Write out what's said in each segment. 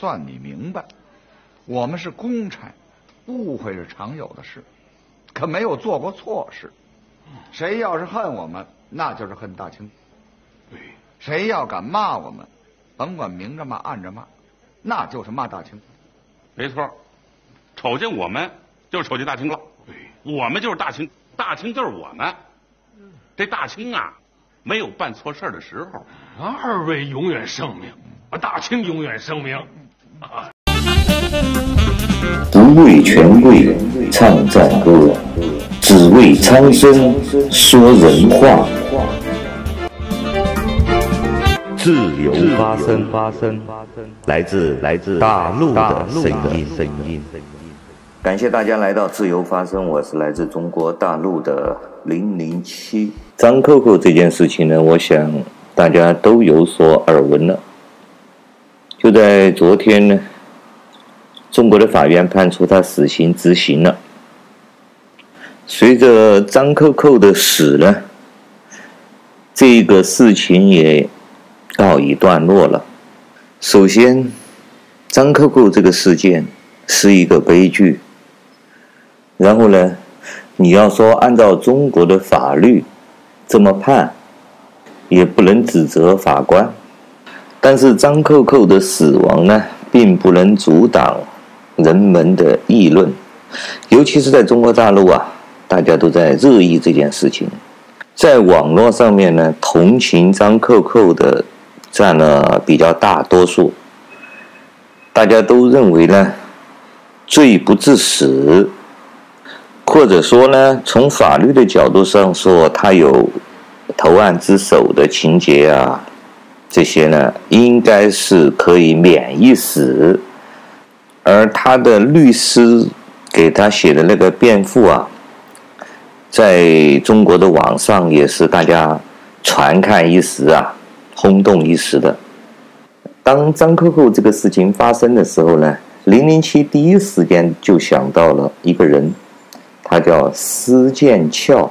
算你明白。我们是公差，误会是常有的事，可没有做过错事。谁要是恨我们，那就是恨大清。对，谁要敢骂我们，甭管明着骂、暗着骂，那就是骂大清。没错，瞅见我们就瞅见大清了。对，我们就是大清，大清就是我们。这大清啊，没有办错事的时候。二位永远盛名，啊，大清永远盛名。啊，不为权贵唱赞歌，只为苍生说人话。自由发声，发声，来自来自大陆的声音，声音。感谢大家来到自由发声，我是来自中国大陆的零零七。张扣扣这件事情呢，我想大家都有所耳闻了。就在昨天呢，中国的法院判处他死刑执行了。随着张扣扣的死呢，这个事情也告一段落了。首先，张扣扣这个事件是一个悲剧。然后呢，你要说按照中国的法律这么判，也不能指责法官。但是张扣扣的死亡呢，并不能阻挡人们的议论，尤其是在中国大陆啊，大家都在热议这件事情。在网络上面呢，同情张扣扣的占了比较大多数，大家都认为呢，罪不至死。或者说呢，从法律的角度上说，他有投案自首的情节啊，这些呢，应该是可以免一死。而他的律师给他写的那个辩护啊，在中国的网上也是大家传看一时啊，轰动一时的。当张扣扣这个事情发生的时候呢，零零七第一时间就想到了一个人。他叫施剑翘，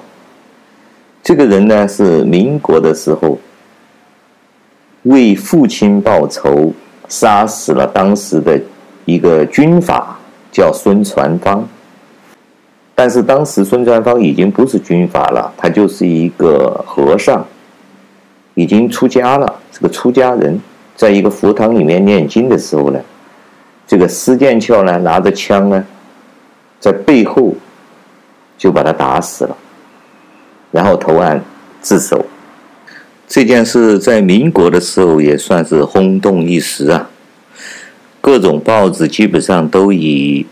这个人呢，是民国的时候为父亲报仇，杀死了当时的一个军阀，叫孙传芳。但是当时孙传芳已经不是军阀了，他就是一个和尚，已经出家了，是个出家人，在一个佛堂里面念经的时候呢，这个施剑翘呢拿着枪呢，在背后。就把他打死了，然后投案自首。这件事在民国的时候也算是轰动一时啊，各种报纸基本上都以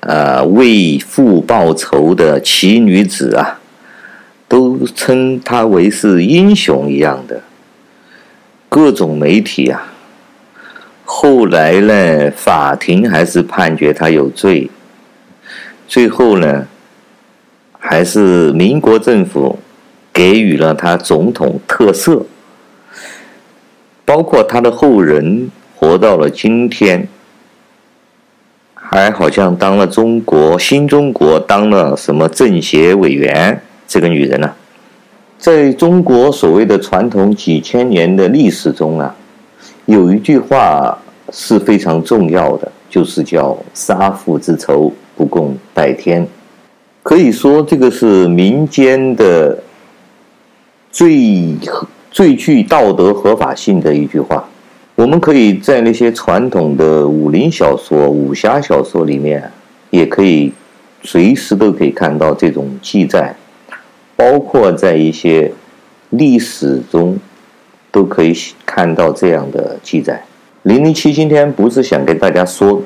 呃为父报仇的奇女子啊，都称她为是英雄一样的。各种媒体啊，后来呢，法庭还是判决他有罪，最后呢。还是民国政府给予了他总统特赦，包括他的后人活到了今天，还好像当了中国新中国当了什么政协委员。这个女人呢、在中国所谓的传统几千年的历史中啊，有一句话是非常重要的，就是叫“杀父之仇，不共戴天”。可以说，这个是民间的最最具道德合法性的一句话。我们可以在那些传统的武林小说、武侠小说里面，也可以随时都可以看到这种记载，包括在一些历史中都可以看到这样的记载。零零七今天不是想跟大家说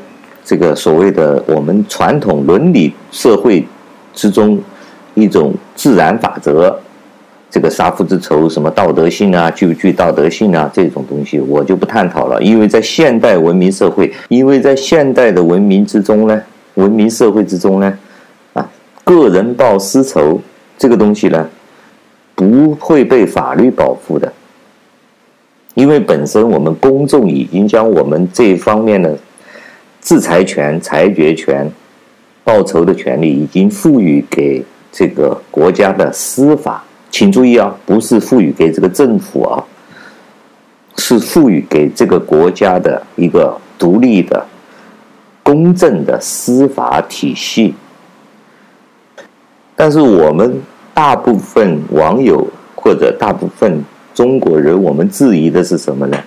这个所谓的我们传统伦理社会。之中一种自然法则，这个杀父之仇，什么道德性啊，具不具道德性啊，这种东西我就不探讨了。因为在现代文明社会，因为在现代的文明之中呢，文明社会之中呢，啊，个人报私仇这个东西呢，不会被法律保护的，因为本身我们公众已经将我们这方面的制裁权、裁决权。报仇的权利已经赋予给这个国家的司法，请注意啊，不是赋予给这个政府啊。是赋予给这个国家的一个独立的、公正的司法体系。但是我们大部分网友或者大部分中国人，我们质疑的是什么呢？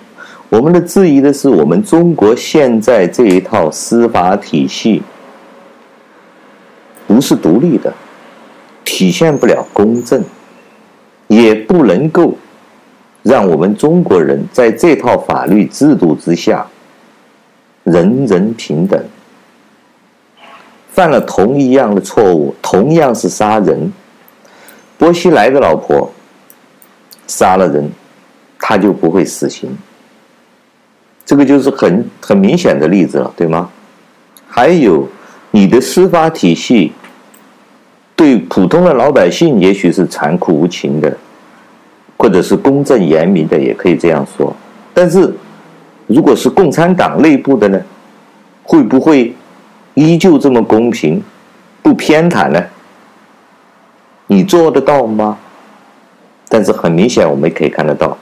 我们的质疑的是我们中国现在这一套司法体系不是独立的，体现不了公正，能够让我们中国人在这套法律制度之下人人平等。犯了同一样的错误，同样是杀人，薄熙来的老婆杀了人，他就不会死刑。这个就是很很明显的例子了，对吗？还有，你的司法体系对普通的老百姓也许是残酷无情的，或者是公正严明的，也可以这样说。但是，如果是共产党内部的呢，会不会？依旧这么公平，不偏袒呢？你做得到吗？但是很明显，我们可以看得到，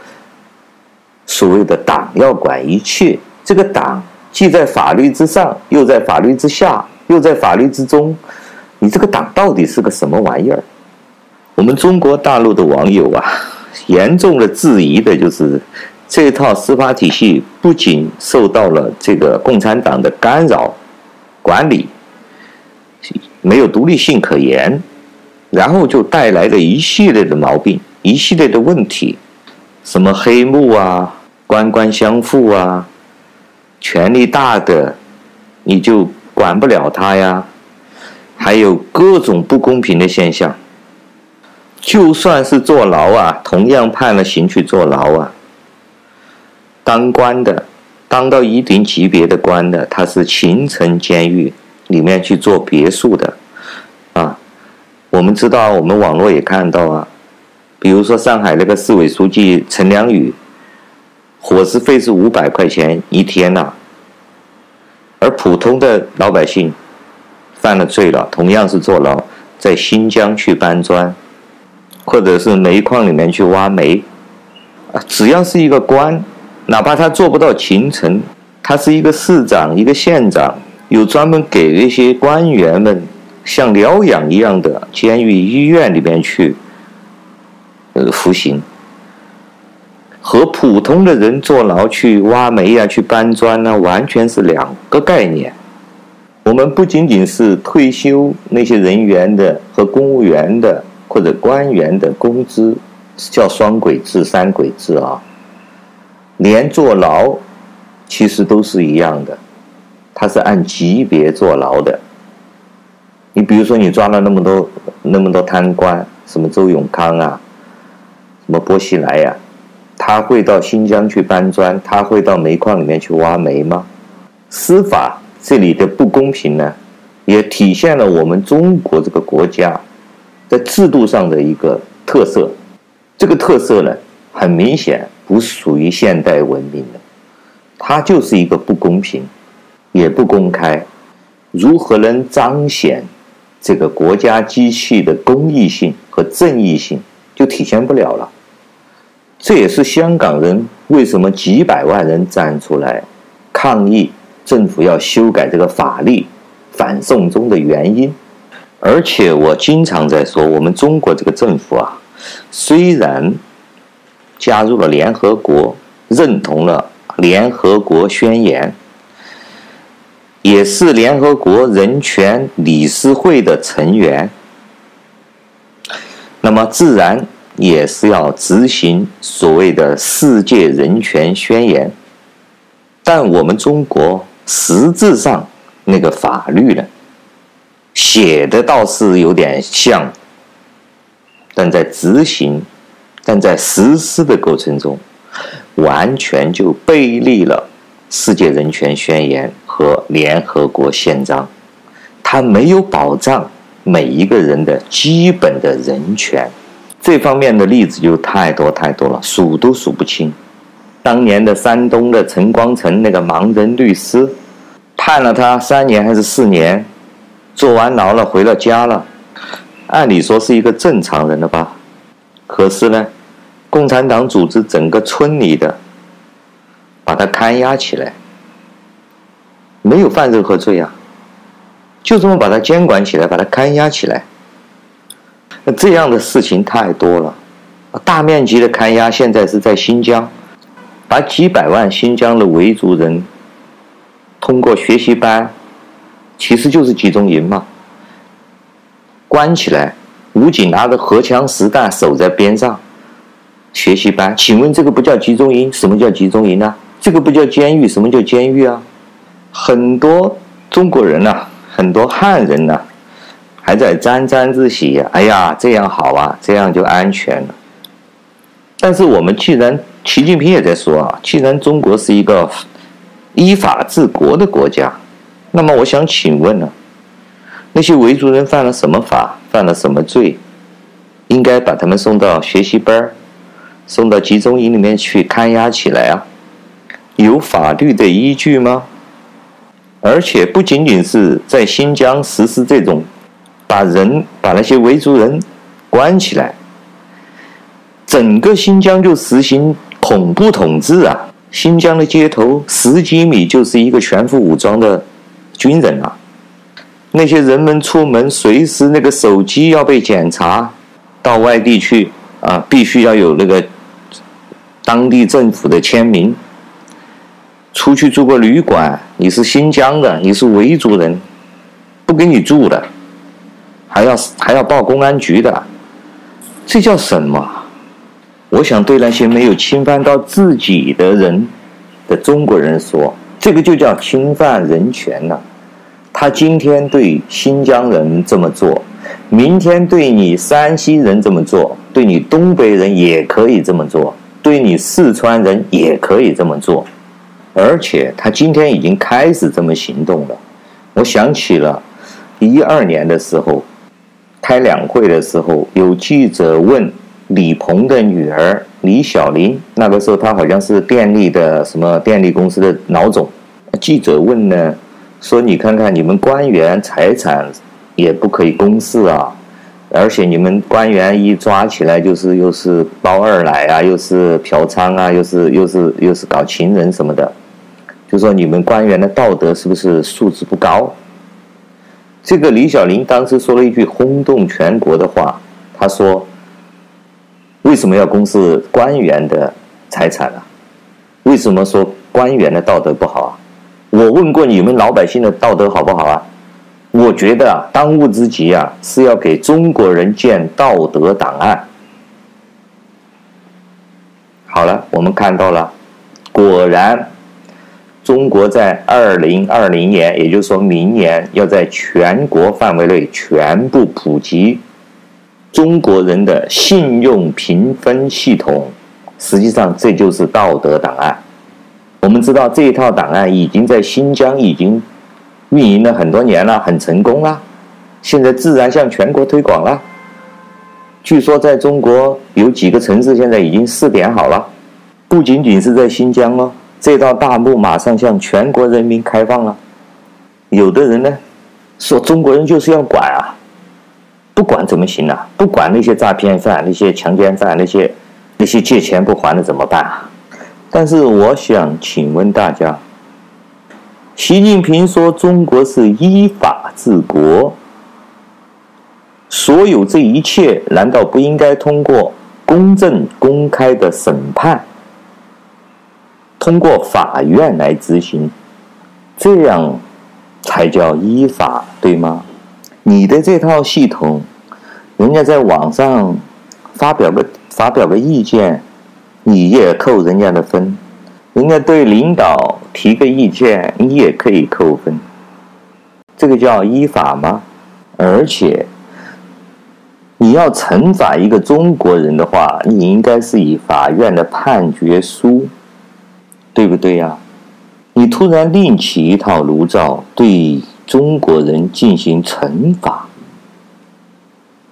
所谓的党要管一切，这个党既在法律之上，又在法律之下，又在法律之中，你这个党到底是个什么玩意儿？我们中国大陆的网友啊，严重的质疑的就是这套司法体系不仅受到了这个共产党的干扰。管理没有独立性可言，然后就带来了一系列的毛病，一系列的问题，什么黑幕啊、官官相护啊、权力大的你就管不了他呀，还有各种不公平的现象。就算是坐牢啊，同样判了刑去坐牢啊，当官的。当到一定级别的官的，他是秦城监狱里面去做别墅的，啊，我们知道，我们网络也看到啊，比如说上海那个市委书记陈良宇，伙食费是五百块钱一天呐，而普通的老百姓犯了罪了，同样是坐牢，在新疆去搬砖，或者是煤矿里面去挖煤，啊，只要是一个官。哪怕他做不到秦城，他是一个市长、一个县长，有专门给那些官员们像疗养一样的监狱、医院里面去，呃，服刑。和普通的人坐牢去挖煤啊、去搬砖呢，完全是两个概念。我们不仅仅是退休那些人员的和公务员的或者官员的工资叫双轨制、三轨制啊。连坐牢，其实都是一样的，他是按级别坐牢的。你比如说，你抓了那么多那么多贪官，什么周永康啊，什么薄熙来呀，他会到新疆去搬砖，他会到煤矿里面去挖煤吗？司法这里的不公平呢，也体现了我们中国这个国家在制度上的一个特色。这个特色呢，很明显。不属于现代文明的，它就是一个不公平，也不公开，如何能彰显这个国家机器的公益性和正义性，就体现不了了。这也是香港人为什么几百万人站出来抗议政府要修改这个法律、反送中的原因。而且我经常在说，我们中国这个政府啊，虽然。加入了联合国，认同了联合国宣言，也是联合国人权理事会的成员。那么自然也是要执行所谓的世界人权宣言。但我们中国实质上那个法律呢，写的倒是有点像，但在执行。但在实施的过程中，完全就背离了世界人权宣言和联合国宪章，它没有保障每一个人的基本的人权。这方面的例子就太多太多了，数都数不清。当年的山东的陈光诚那个盲人律师，判了他三年还是四年，坐完牢了回了家了，按理说是一个正常人了吧？可是呢，共产党组织整个村里的把他看押起来，没有犯任何罪啊，就这么把他监管起来，把他看押起来。那这样的事情太多了，大面积的看押，现在是在新疆，把几百万新疆的维族人通过学习班，其实就是集中营嘛，关起来，武警拿着荷枪实弹守在边上。学习班，请问这个不叫集中营？什么叫集中营呢？这个不叫监狱？什么叫监狱啊？很多中国人呐、很多汉人呐、还在沾沾自喜、哎呀，这样好啊，这样就安全了。但是我们既然习近平也在说啊，既然中国是一个依法治国的国家，那么我想请问呢、那些维族人犯了什么法，犯了什么罪，应该把他们送到学习班儿？送到集中营里面去看押起来啊？有法律的依据吗？而且不仅仅是在新疆实施这种，把人把那些维族人关起来，整个新疆就实行恐怖统治啊！新疆的街头十几米就是一个全副武装的军人啊！那些人们出门随时那个手机要被检查，到外地去啊，必须要有那个。当地政府的签名，出去住个旅馆，你是新疆的，你是维族人，不给你住的，还要还要报公安局的，这叫什么？我想对那些没有侵犯到自己的人的中国人说，这个就叫侵犯人权了。他今天对新疆人这么做，明天对你山西人这么做，对你东北人也可以这么做。对你四川人也可以这么做，而且他今天已经开始这么行动了。我想起了，一二年的时候，开两会的时候，有记者问李鹏的女儿李小玲，那个时候她好像是电力的什么电力公司的老总。记者问呢，说你看看你们官员财产也不可以公示啊。而且你们官员一抓起来就是又是包二奶啊，又是嫖娼啊，又是又是又是搞情人什么的，就说你们官员的道德是不是素质不高？这个李小林当时说了一句轰动全国的话，她说：“为什么要公示官员的财产啊？为什么说官员的道德不好啊？我问过你们老百姓的道德好不好啊？”我觉得啊，当务之急啊，是要给中国人建道德档案。好了，我们看到了，果然，中国在二零二零年，也就是说明年，要在全国范围内全部普及中国人的信用评分系统。实际上，这就是道德档案。我们知道，这一套档案已经在新疆已经。运营了很多年了，很成功了，现在自然向全国推广了。据说在中国有几个城市现在已经试点好了，不仅仅是在新疆哦，这道大幕马上向全国人民开放了。有的人呢说中国人就是要管啊，不管怎么行啊？不管那些诈骗犯、那些强奸犯、那些那些借钱不还的怎么办啊？但是我想请问大家。习近平说：“中国是依法治国，所有这一切难道不应该通过公正公开的审判，通过法院来执行，这样才叫依法，对吗？你的这套系统，人家在网上发表个发表个意见，你也扣人家的分。”人家对领导提个意见，你也可以扣分，这个叫依法吗？而且，你要惩罚一个中国人的话，你应该是以法院的判决书，对不对呀？你突然另起一套炉灶，对中国人进行惩罚，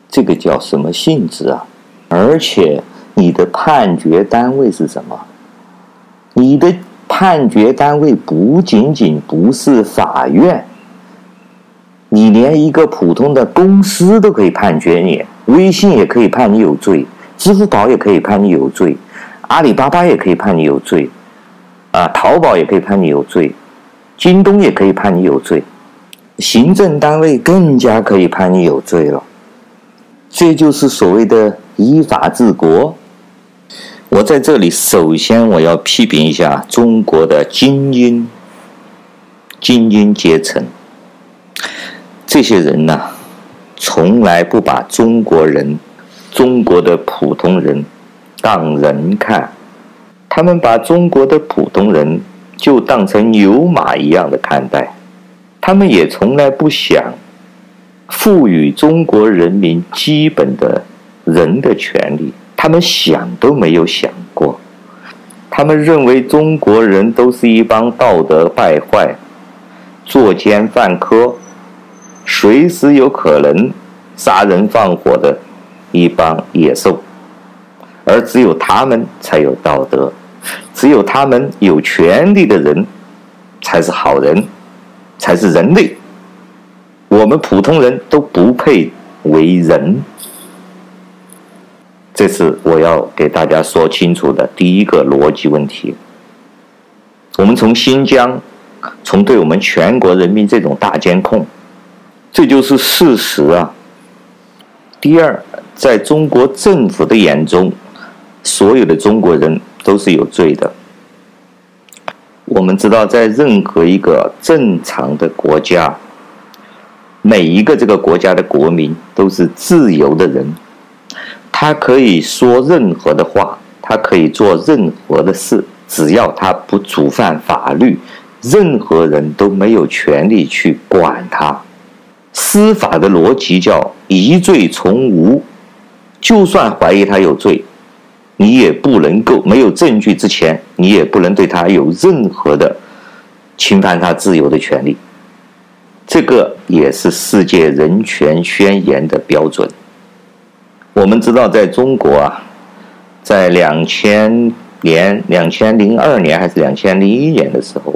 这个叫什么性质啊？而且，你的判决单位是什么？你的判决单位不仅仅不是法院，你连一个普通的公司都可以判决你，微信也可以判你有罪，支付宝也可以判你有罪，阿里巴巴也可以判你有罪，啊，淘宝也可以判你有罪，京东也可以判你有罪，行政单位更加可以判你有罪了。这就是所谓的依法治国。我在这里首先我要批评一下中国的精英精英阶层，这些人呐，从来不把中国人、中国的普通人当人看，他们把中国的普通人就当成牛马一样的看待，他们也从来不想。赋予中国人民基本的人的权利，他们想都没有想过。他们认为中国人都是一帮道德败坏、作奸犯科、随时有可能杀人放火的一帮野兽，而只有他们才有道德，只有他们有权利的人才是好人，才是人类。我们普通人都不配为人，这是我要给大家说清楚的第一个逻辑问题。我们从新疆，从对我们全国人民这种大监控，这就是事实啊。第二，在中国政府的眼中，所有的中国人都是有罪的。我们知道，在任何一个正常的国家。每一个这个国家的国民都是自由的人，他可以说任何的话，他可以做任何的事，只要他不触犯法律，任何人都没有权利去管他。司法的逻辑叫疑罪从无，就算怀疑他有罪，你也不能够没有证据之前，你也不能对他有任何的侵犯他自由的权利。这个也是世界人权宣言的标准。我们知道，在中国啊，在两千年、两千零二年还是两千零一年的时候，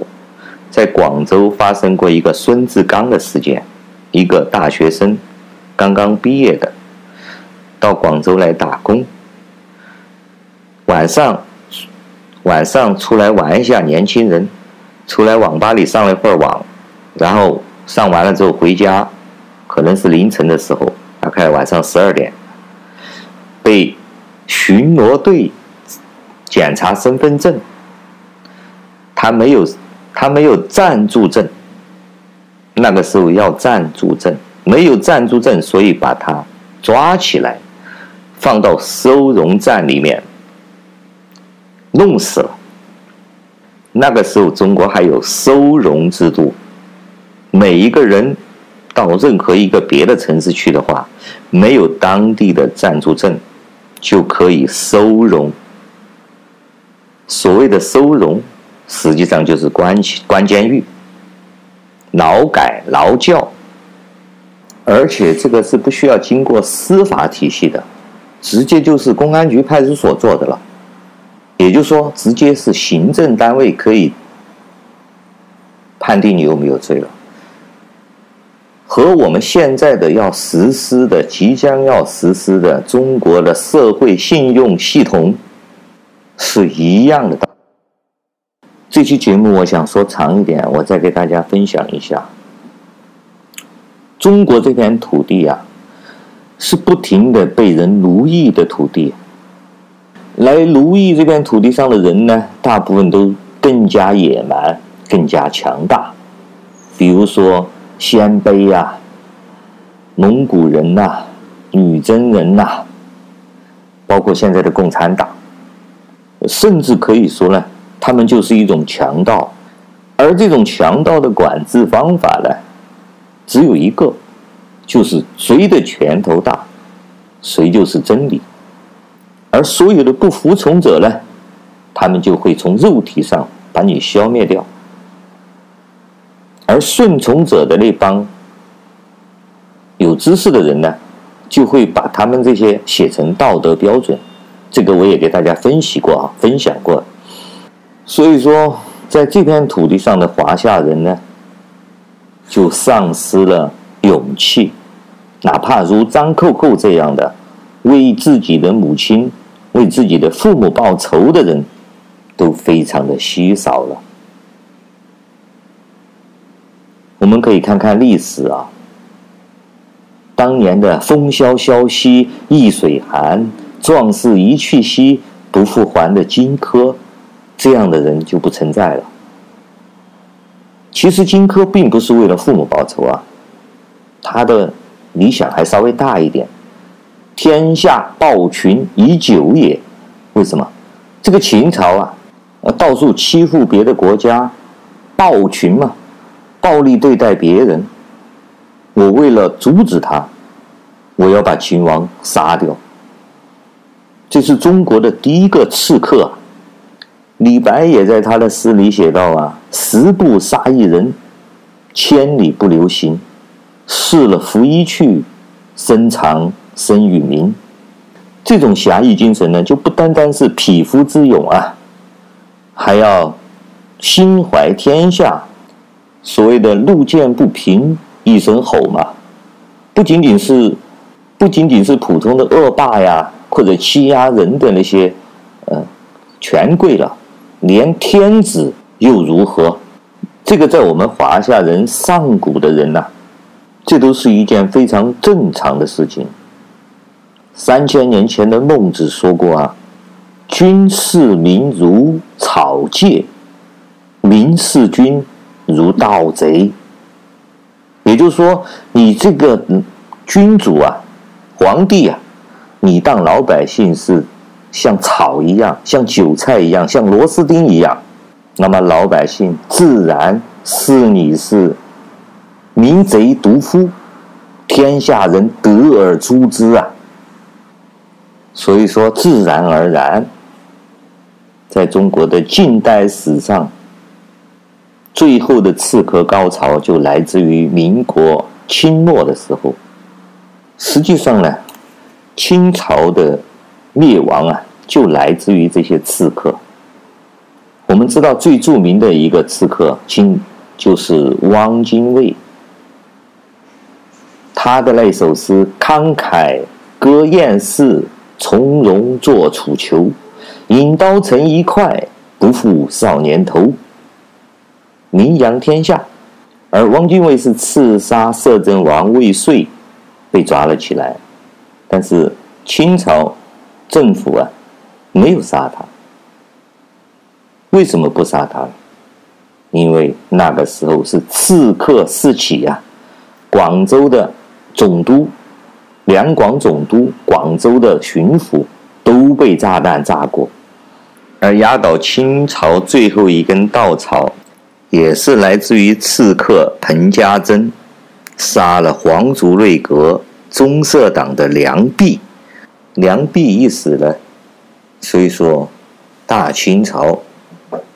在广州发生过一个孙志刚的事件，一个大学生刚刚毕业的，到广州来打工，晚上晚上出来玩一下，年轻人出来网吧里上了一会儿网，然后。上完了之后回家，可能是凌晨的时候，大概晚上十二点，被巡逻队检查身份证，他没有他没有暂住证，那个时候要暂住证，没有暂住证，所以把他抓起来，放到收容站里面，弄死了。那个时候中国还有收容制度。每一个人到任何一个别的城市去的话，没有当地的暂住证，就可以收容。所谓的收容，实际上就是关关监狱、劳改、劳教，而且这个是不需要经过司法体系的，直接就是公安局、派出所做的了。也就是说，直接是行政单位可以判定你有没有罪了。和我们现在的要实施的、即将要实施的中国的社会信用系统是一样的。这期节目我想说长一点，我再给大家分享一下。中国这片土地啊，是不停的被人奴役的土地。来奴役这片土地上的人呢，大部分都更加野蛮、更加强大。比如说。鲜卑呀、蒙古人呐、女真人呐、包括现在的共产党，甚至可以说呢，他们就是一种强盗，而这种强盗的管制方法呢，只有一个，就是谁的拳头大，谁就是真理，而所有的不服从者呢，他们就会从肉体上把你消灭掉。而顺从者的那帮有知识的人呢，就会把他们这些写成道德标准。这个我也给大家分析过啊，分享过。所以说，在这片土地上的华夏人呢，就丧失了勇气，哪怕如张扣扣这样的为自己的母亲、为自己的父母报仇的人，都非常的稀少了。我们可以看看历史啊，当年的“风萧萧兮易水寒，壮士一去兮不复还”的荆轲，这样的人就不存在了。其实荆轲并不是为了父母报仇啊，他的理想还稍微大一点。天下暴群已久也，为什么？这个秦朝啊，到处欺负别的国家，暴群嘛，暴力对待别人。我为了阻止他，我要把秦王杀掉。这是中国的第一个刺客。李白也在他的诗里写道啊：“十步杀一人，千里不留行。试了拂衣去，深藏身与名。”这种侠义精神呢，就不单单是匹夫之勇啊，还要心怀天下。所谓的“路见不平一声吼”嘛，不仅仅是不仅仅是普通的恶霸呀，或者欺压人的那些呃权贵了。连天子又如何？这个在我们华夏人上古的人呐、这都是一件非常正常的事情。三千年前的孟子说过啊：“君视民如草芥，民视君如盗贼。”也就是说，你这个君主啊，皇帝啊，你当老百姓是。像草一样，像韭菜一样，像螺丝钉一样，那么老百姓自然视你是民贼毒夫，天下人得而诛之啊。所以说，自然而然，在中国的近代史上，最后的刺客高潮就来自于民国清末的时候。实际上呢，清朝的。灭亡啊，就来自于这些刺客。我们知道最著名的一个刺客，清就是汪精卫。他的那首诗“慷慨歌艳事，从容作楚囚。引刀成一快，不负少年头”，名扬天下。而汪精卫是刺杀摄政王未遂，被抓了起来。但是清朝。政府啊，没有杀他。为什么不杀他？因为那个时候是刺客四起啊，广州的总督、两广总督、广州的巡抚都被炸弹炸过。而压倒清朝最后一根稻草，也是来自于刺客彭家珍，杀了皇族内阁中社党的梁弼。梁弼一死了，所以说大清朝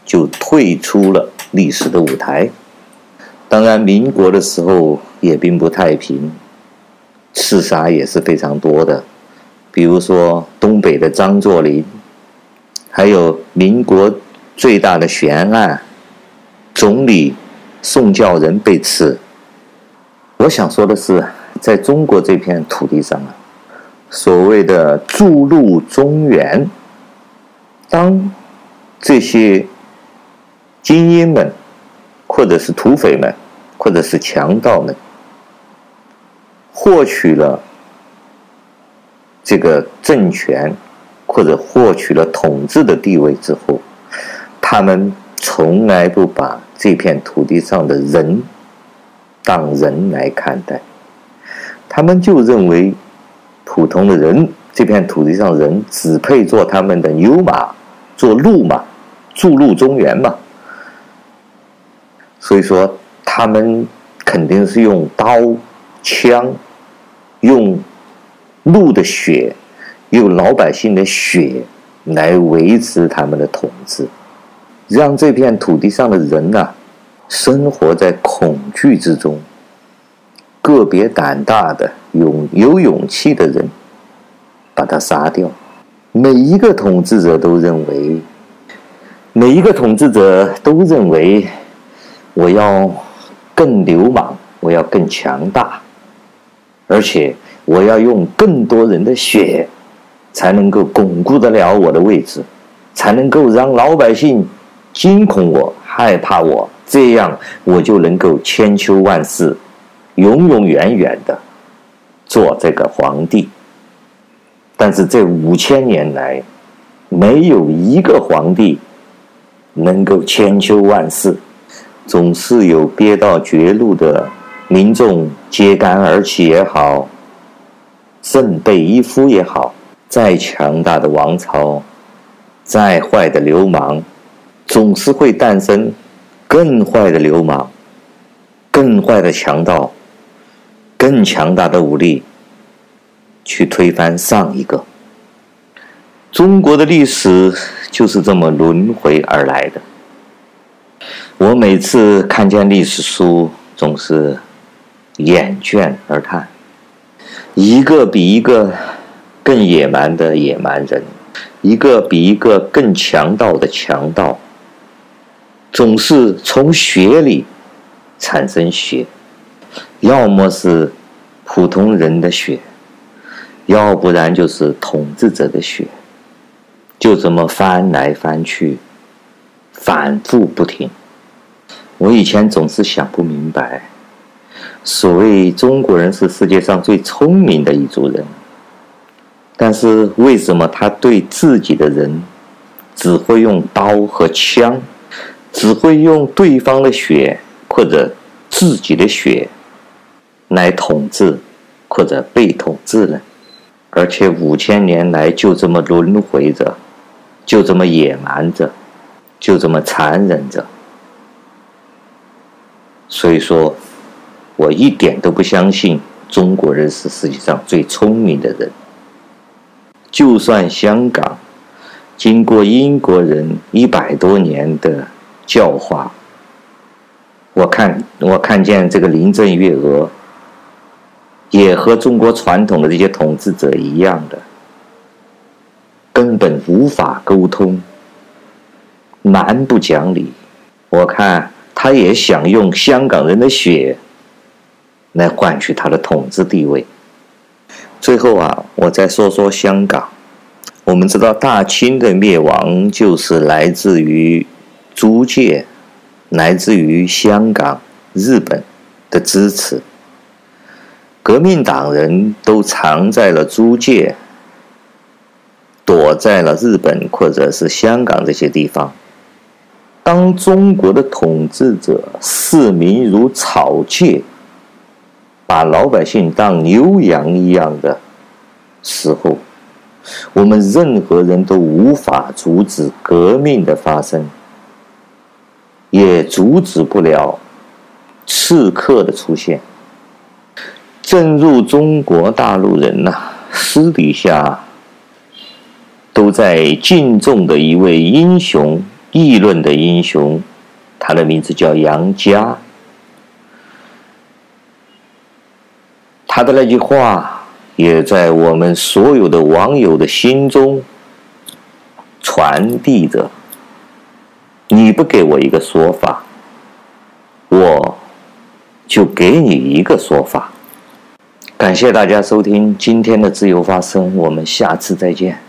就退出了历史的舞台。当然，民国的时候也并不太平，刺杀也是非常多的。比如说东北的张作霖，还有民国最大的悬案，总理宋教仁被刺。我想说的是，在中国这片土地上啊。所谓的筑路中原，当这些精英们，或者是土匪们，或者是强盗们，获取了这个政权，或者获取了统治的地位之后，他们从来不把这片土地上的人当人来看待，他们就认为。普通的人，这片土地上人只配做他们的牛马，做路马，筑路中原嘛。所以说，他们肯定是用刀、枪，用鹿的血，用老百姓的血来维持他们的统治，让这片土地上的人呐、生活在恐惧之中。个别胆大的、勇有勇气的人，把他杀掉。每一个统治者都认为，每一个统治者都认为，我要更流氓，我要更强大，而且我要用更多人的血，才能够巩固得了我的位置，才能够让老百姓惊恐我、害怕我，这样我就能够千秋万世、永永远远的做这个皇帝。但是这五千年来，没有一个皇帝能够千秋万世，总是有憋到绝路的民众揭竿而起也好，振臂一呼也好，再强大的王朝。再坏的流氓，总是会诞生更坏的流氓、更坏的强盗、更强大的武力，去推翻上一个。中国的历史就是这么轮回而来的。我每次看见历史书，总是眼倦而叹，一个比一个更野蛮的野蛮人。一个比一个更强盗的强盗，总是从血里产生血，要么是普通人的血，要不然就是统治者的血，就这么翻来翻去，反复不停。我以前总是想不明白，所谓中国人是世界上最聪明的一族人。但是为什么他对自己的人只会用刀和枪，只会用对方的血或者自己的血来统治或者被统治呢？而且五千年来就这么轮回着，就这么野蛮着，就这么残忍着。所以说，我一点都不相信中国人是世界上最聪明的人。就算香港经过英国人一百多年的教化，我看我看见这个林郑月娥也和中国传统的这些统治者一样的，根本无法沟通，蛮不讲理。我看他也想用香港人的血来换取他的统治地位。最后啊，我再说说香港。我们知道大清的灭亡就是来自于租界，来自于香港、日本的支持。革命党人都藏在了租界，躲在了日本或者是香港这些地方。当中国的统治者视民如草芥，把老百姓当牛羊一样的时候，我们任何人都无法阻止革命的发生，也阻止不了刺客的出现。正如中国大陆人呐、私底下都在敬重的一位英雄，议论的英雄，他的名字叫杨佳。他的那句话，也在我们所有的网友的心中传递着。你不给我一个说法，我就给你一个说法。感谢大家收听今天的自由发声，我们下次再见。